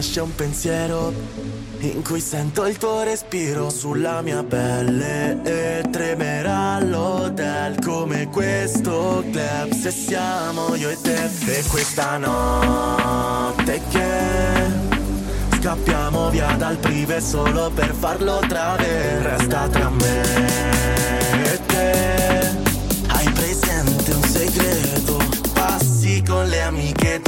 Nasce un pensiero in cui sento il tuo respiro sulla mia pelle e tremerà l'hotel come questo club. Se siamo io e te e questa notte che scappiamo via dal prive solo per farlo trave resta tra me e te. Hai presente un segreto? Passi con le amiche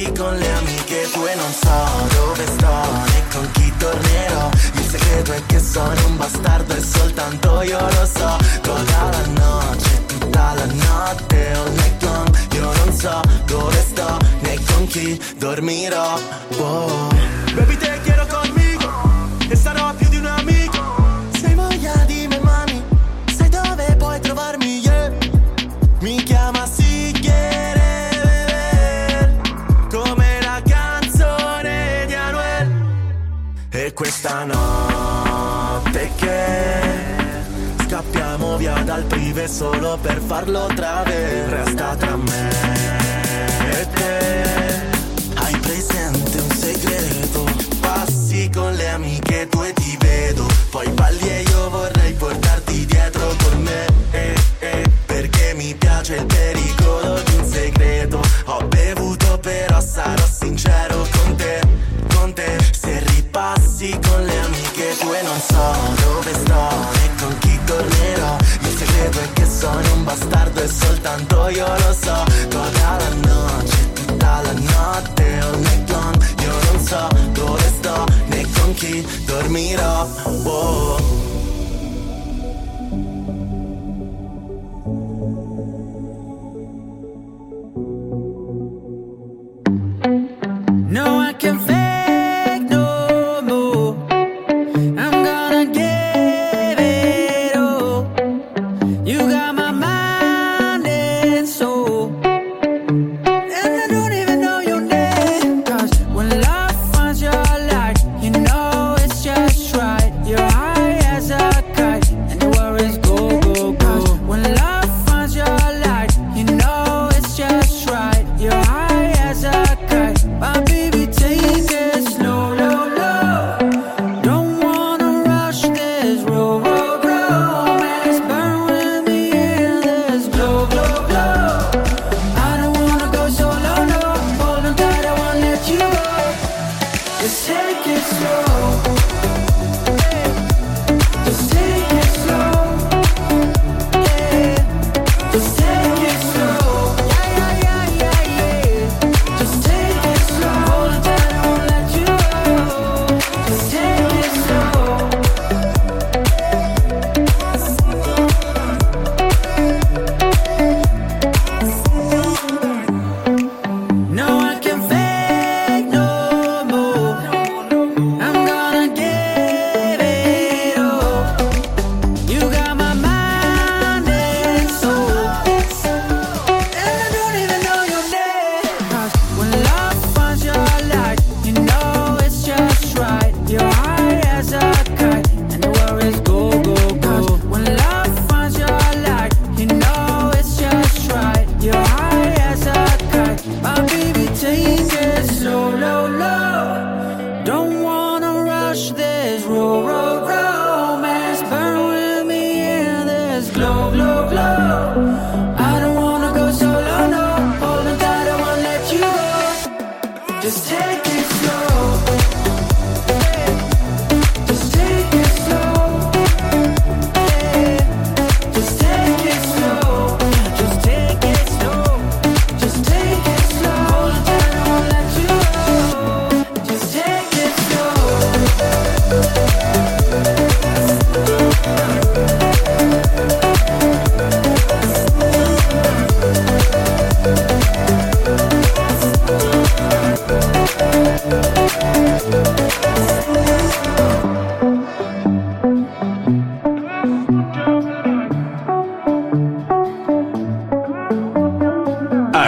ripassi con le amiche tue non so dove sto né con chi tornerò. Il segreto è che sono un bastardo e soltanto io lo so. Toda la notte, tutta la notte all night Io non so dove sto né con chi dormirò. Oh. Baby dal prive solo per farlo trave Resta tra me e te. Hai presente un segreto io lo so Tutta la noce,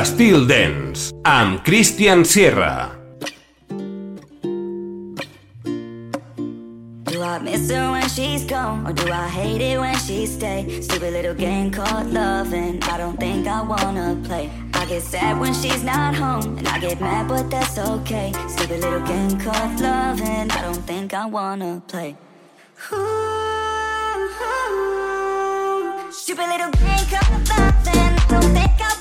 Styl Dance, amb Christian Sierra. Do I miss her when she's gone? Or do I hate it when she stays? Stupid little game called loving. I don't think I wanna play. I get sad when she's not home. And I get mad, but that's okay. Stupid little game called loving. I don't think I wanna play. Ooh, ooh. Stupid little game called loving. I don't think I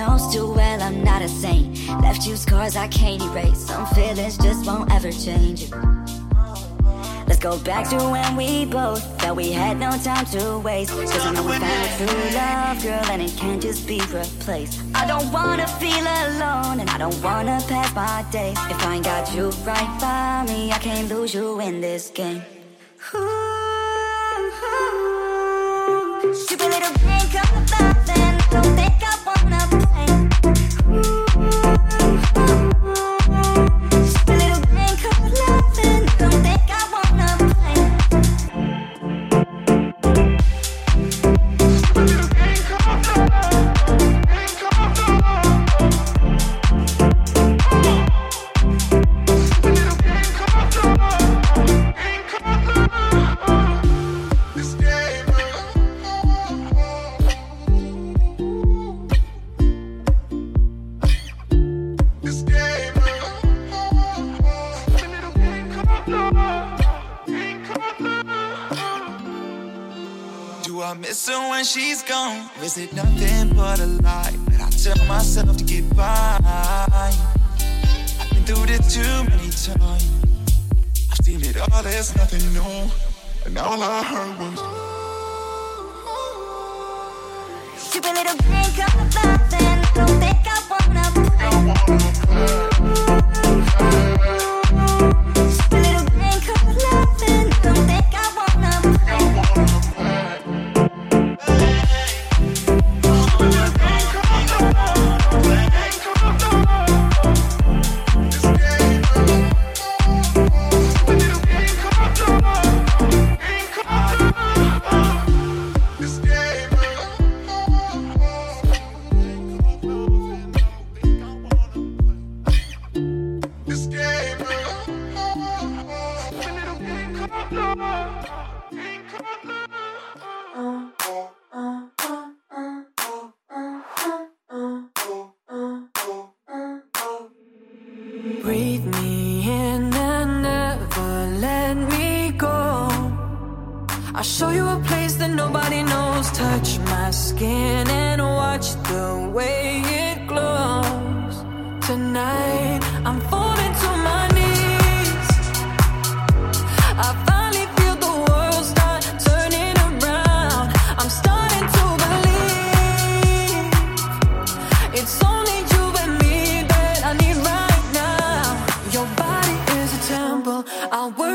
knows too well I'm not a saint. Left you scars I can't erase. Some feelings just won't ever change. Let's go back to when we both felt we had no time to waste. Cause I know we found true love, girl, and it can't just be replaced. I don't wanna feel alone, and I don't wanna pass my days. If I ain't got you right by me, I can't lose you in this game. Ooh. Stupid little is it nothing but a lie that I tell myself to get by? I've been through this too many times. I've seen it all, there's nothing new. And all I heard was. Stupid little game called loving. Don't think I wanna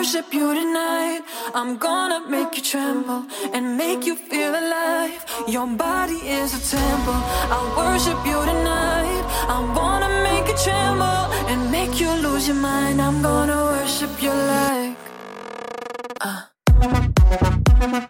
worship you tonight. I'm gonna make you tremble and make you feel alive. Your body is a temple. I worship you tonight. I wanna make you tremble and make you lose your mind. I'm gonna worship you like. Uh.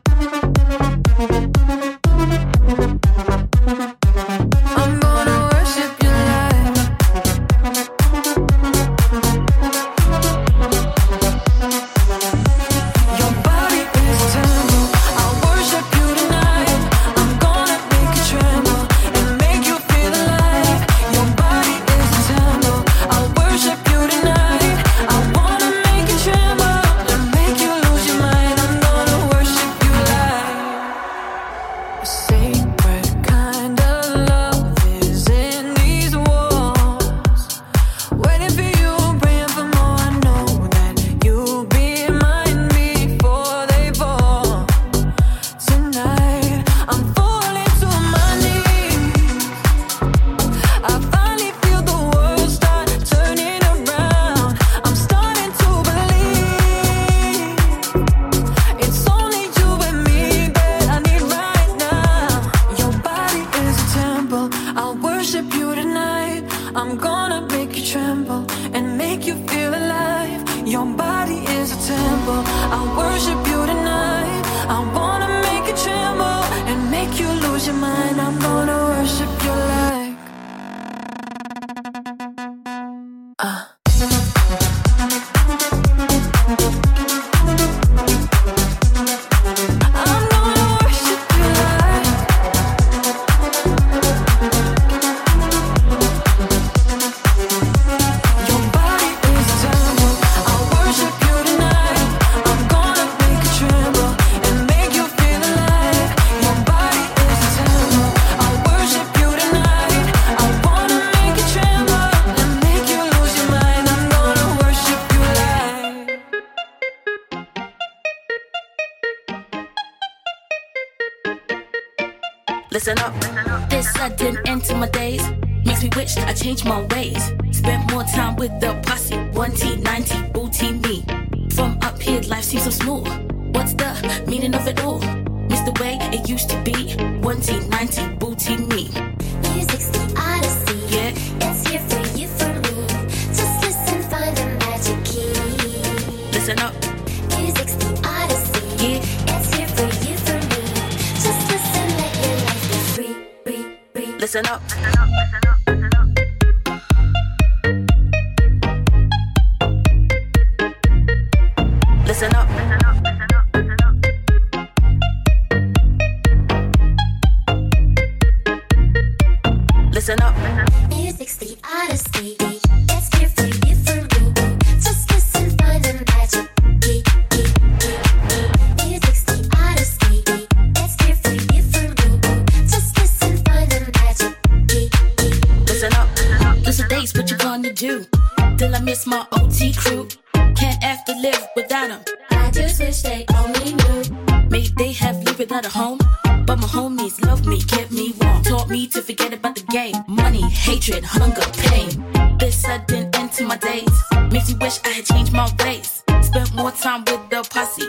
change my way.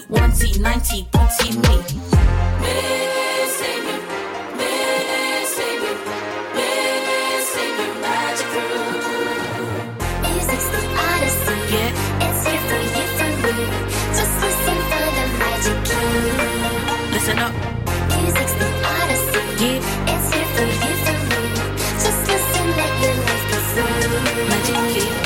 1T, 90, me. Missing you, missing you, missing you, magic crew. Music's the odyssey, it's here for you, for me. Just listen for the magic key. Listen up. Music's the odyssey, it's here for you, for me. Just listen, let your life be free. Magic key.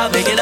out, make it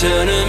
turn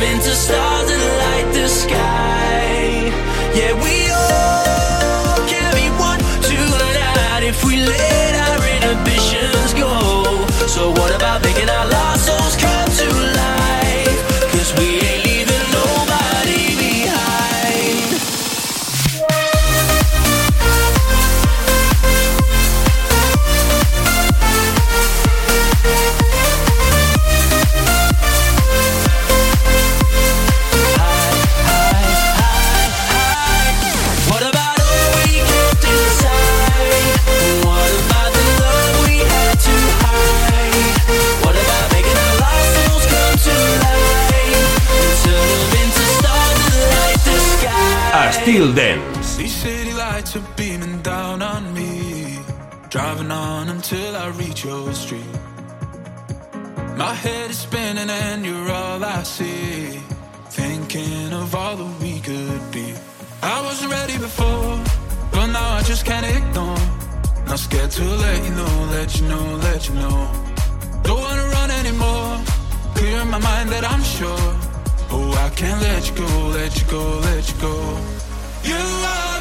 Styl Dance. These city lights are beaming down on me, driving on until I reach your street. My head is spinning and you're all I see, thinking of all that we could be. I wasn't ready before, but now I just can't ignore. Not scared to let you know, let you know, let you know. Don't wanna run anymore, clear my mind that I'm sure. Oh, I can't let you go, let you go, let you go. You are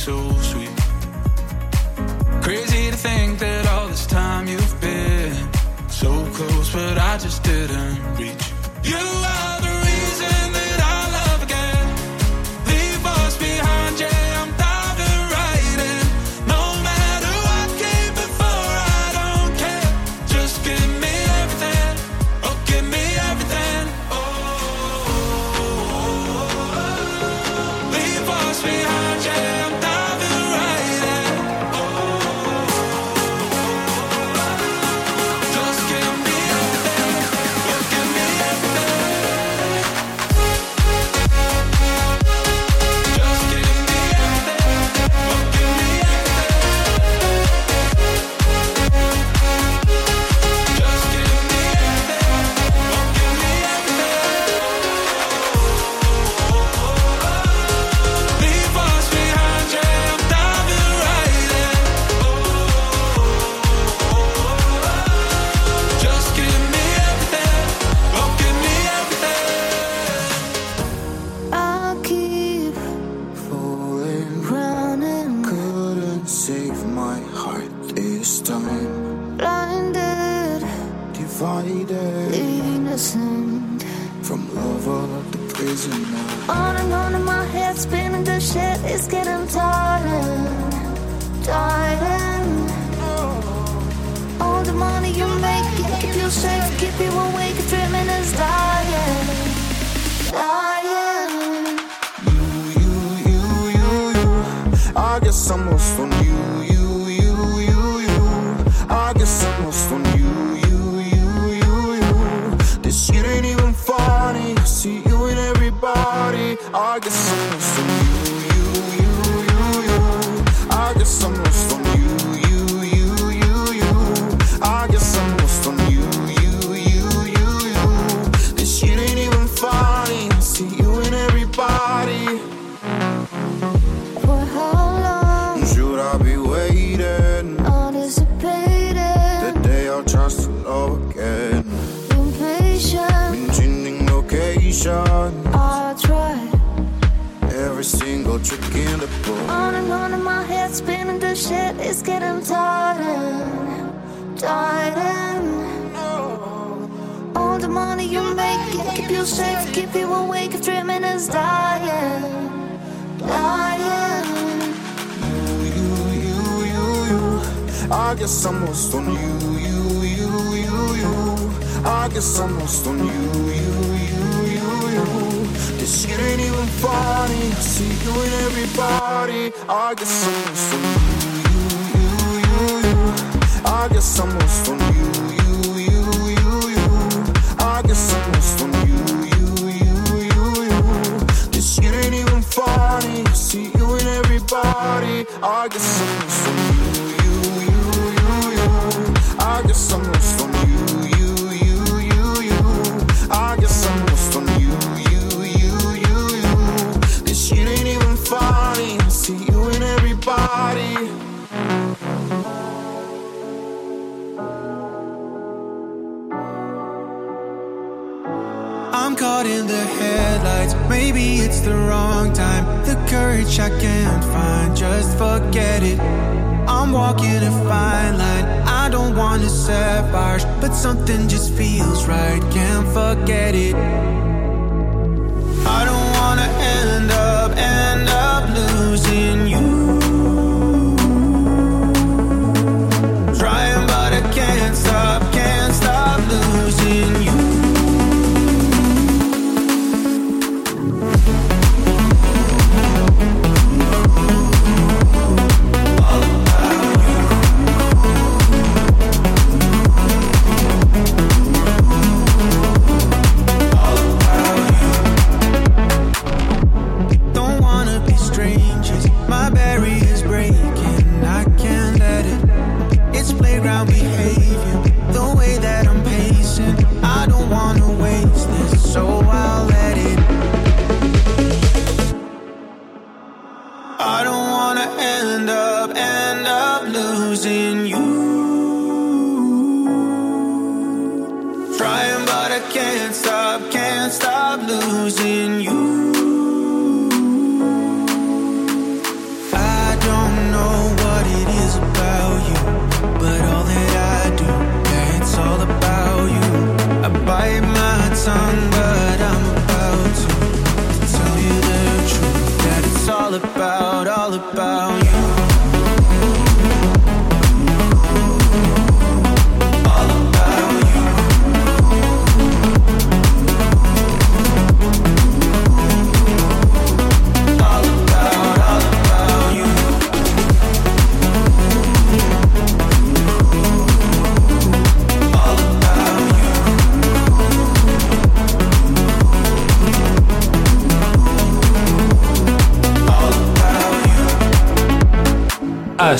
so sweet. Crazy to think that all this time you've been so close, but I just didn't reach. You are. I guess I'm lost on you, you, you, you, you. I guess I'm lost on you, you, you, you, you. This shit ain't even funny. I see you and everybody. I guess I'm lost on you, you, you, you, you. I guess I'm lost on you, you, you, you, you. I guess I'm lost on you, you, you, you, you. This shit ain't even funny. I see you and everybody. I guess I'm lost on you. I can't find, just forget it. I'm walking a fine line don't wanna set fires, but something just feels right. Can't forget it.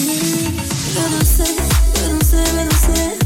Yo no sé, yo no sé, yo no sé.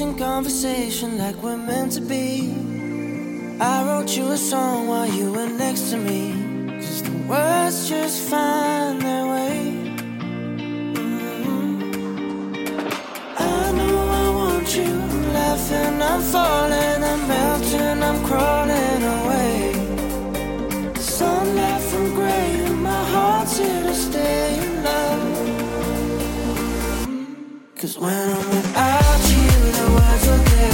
in conversation like we're meant to be. I wrote you a song while you were next to me. Cause the words just find their way. Mm-hmm. I know I want you. I'm laughing, I'm falling, I'm melting, I'm crawling away. Sunlight from gray, and my heart's here to stay in love. Cause when I'm without you. That's okay.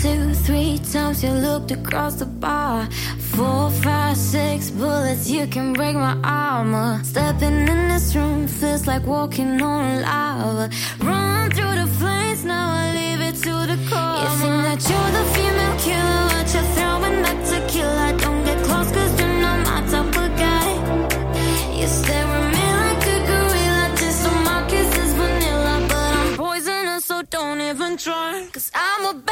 two, three times you looked across the bar. Four, five, six bullets, you can break my armor. Stepping in this room feels like walking on lava. Run through the flames, now I leave it to the cold. You think that you're the female killer, but you're throwing back to kill. I Don't get close, cause you know my type of guy. You stare at me like a gorilla, just so my kiss is vanilla. But I'm poisonous, so don't even try. Cause I'm a